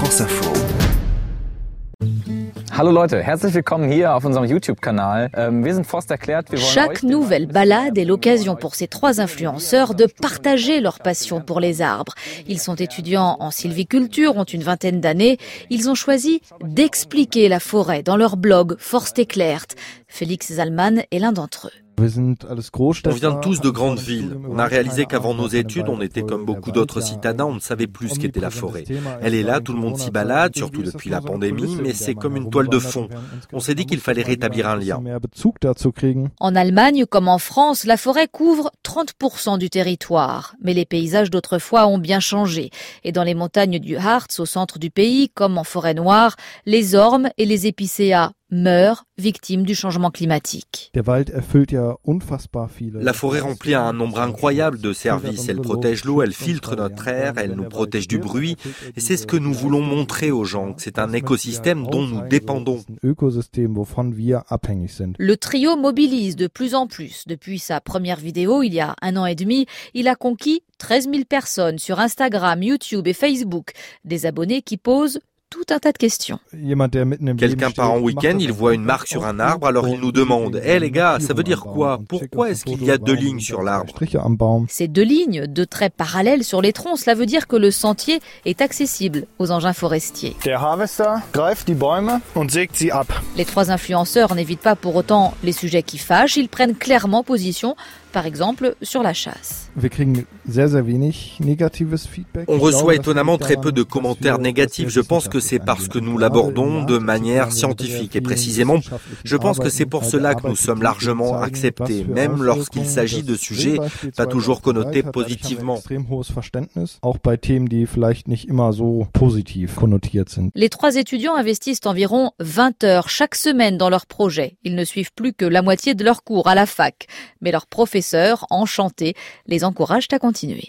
France Info. Hallo Leute, herzlich willkommen hier auf unserem YouTube-Kanal. Ähm, wir sind Forst erklärt. Chaque nouvelle balade est l'occasion pour ces trois influenceurs de partager leur passion pour les arbres. Ils sont étudiants en sylviculture, ont une vingtaine d'années. Ils ont choisi d'expliquer la forêt dans leur blog Forst éclairte. Félix Zalman est l'un d'entre eux. On vient tous de grandes villes. On a réalisé qu'avant nos études, on était comme beaucoup d'autres citadins, on ne savait plus ce qu'était la forêt. Elle est là, tout le monde s'y balade, surtout depuis la pandémie, mais c'est comme une toile de fond. On s'est dit qu'il fallait rétablir un lien. En Allemagne, comme en France, la forêt couvre 30% du territoire. Mais les paysages d'autrefois ont bien changé. Et dans les montagnes du Harz, au centre du pays, comme en forêt noire, les ormes et les épicéas meurent victimes du changement climatique. La forêt remplit un nombre incroyable de services. Elle protège l'eau, elle filtre notre air, elle nous protège du bruit. Et c'est ce que nous voulons montrer aux gens. C'est un écosystème dont nous dépendons. Le trio mobilise de plus en plus. Depuis sa première vidéo, il y a un an et demi, il a conquis 13 000 personnes sur Instagram, YouTube et Facebook. Des abonnés qui posent tout un tas de questions. Quelqu'un part en week-end, il voit une marque sur un arbre, alors il nous demande Hé les gars, ça veut dire quoi? Pourquoi est-ce qu'il y a deux lignes sur l'arbre? Ces deux lignes, deux traits parallèles sur les troncs, cela veut dire que le sentier est accessible aux engins forestiers. Les trois influenceurs n'évitent pas pour autant les sujets qui fâchent, ils prennent clairement position par exemple sur la chasse. On reçoit étonnamment très peu de commentaires négatifs. Je pense que c'est parce que nous l'abordons de manière scientifique et précisément, je pense que c'est pour cela que nous sommes largement acceptés, même lorsqu'il s'agit de sujets pas toujours connotés positivement. Les trois étudiants investissent environ 20 heures chaque semaine dans leur projet. Ils ne suivent plus que la moitié de leur cours à la fac, mais leur professeur enchantés, les encouragent à continuer.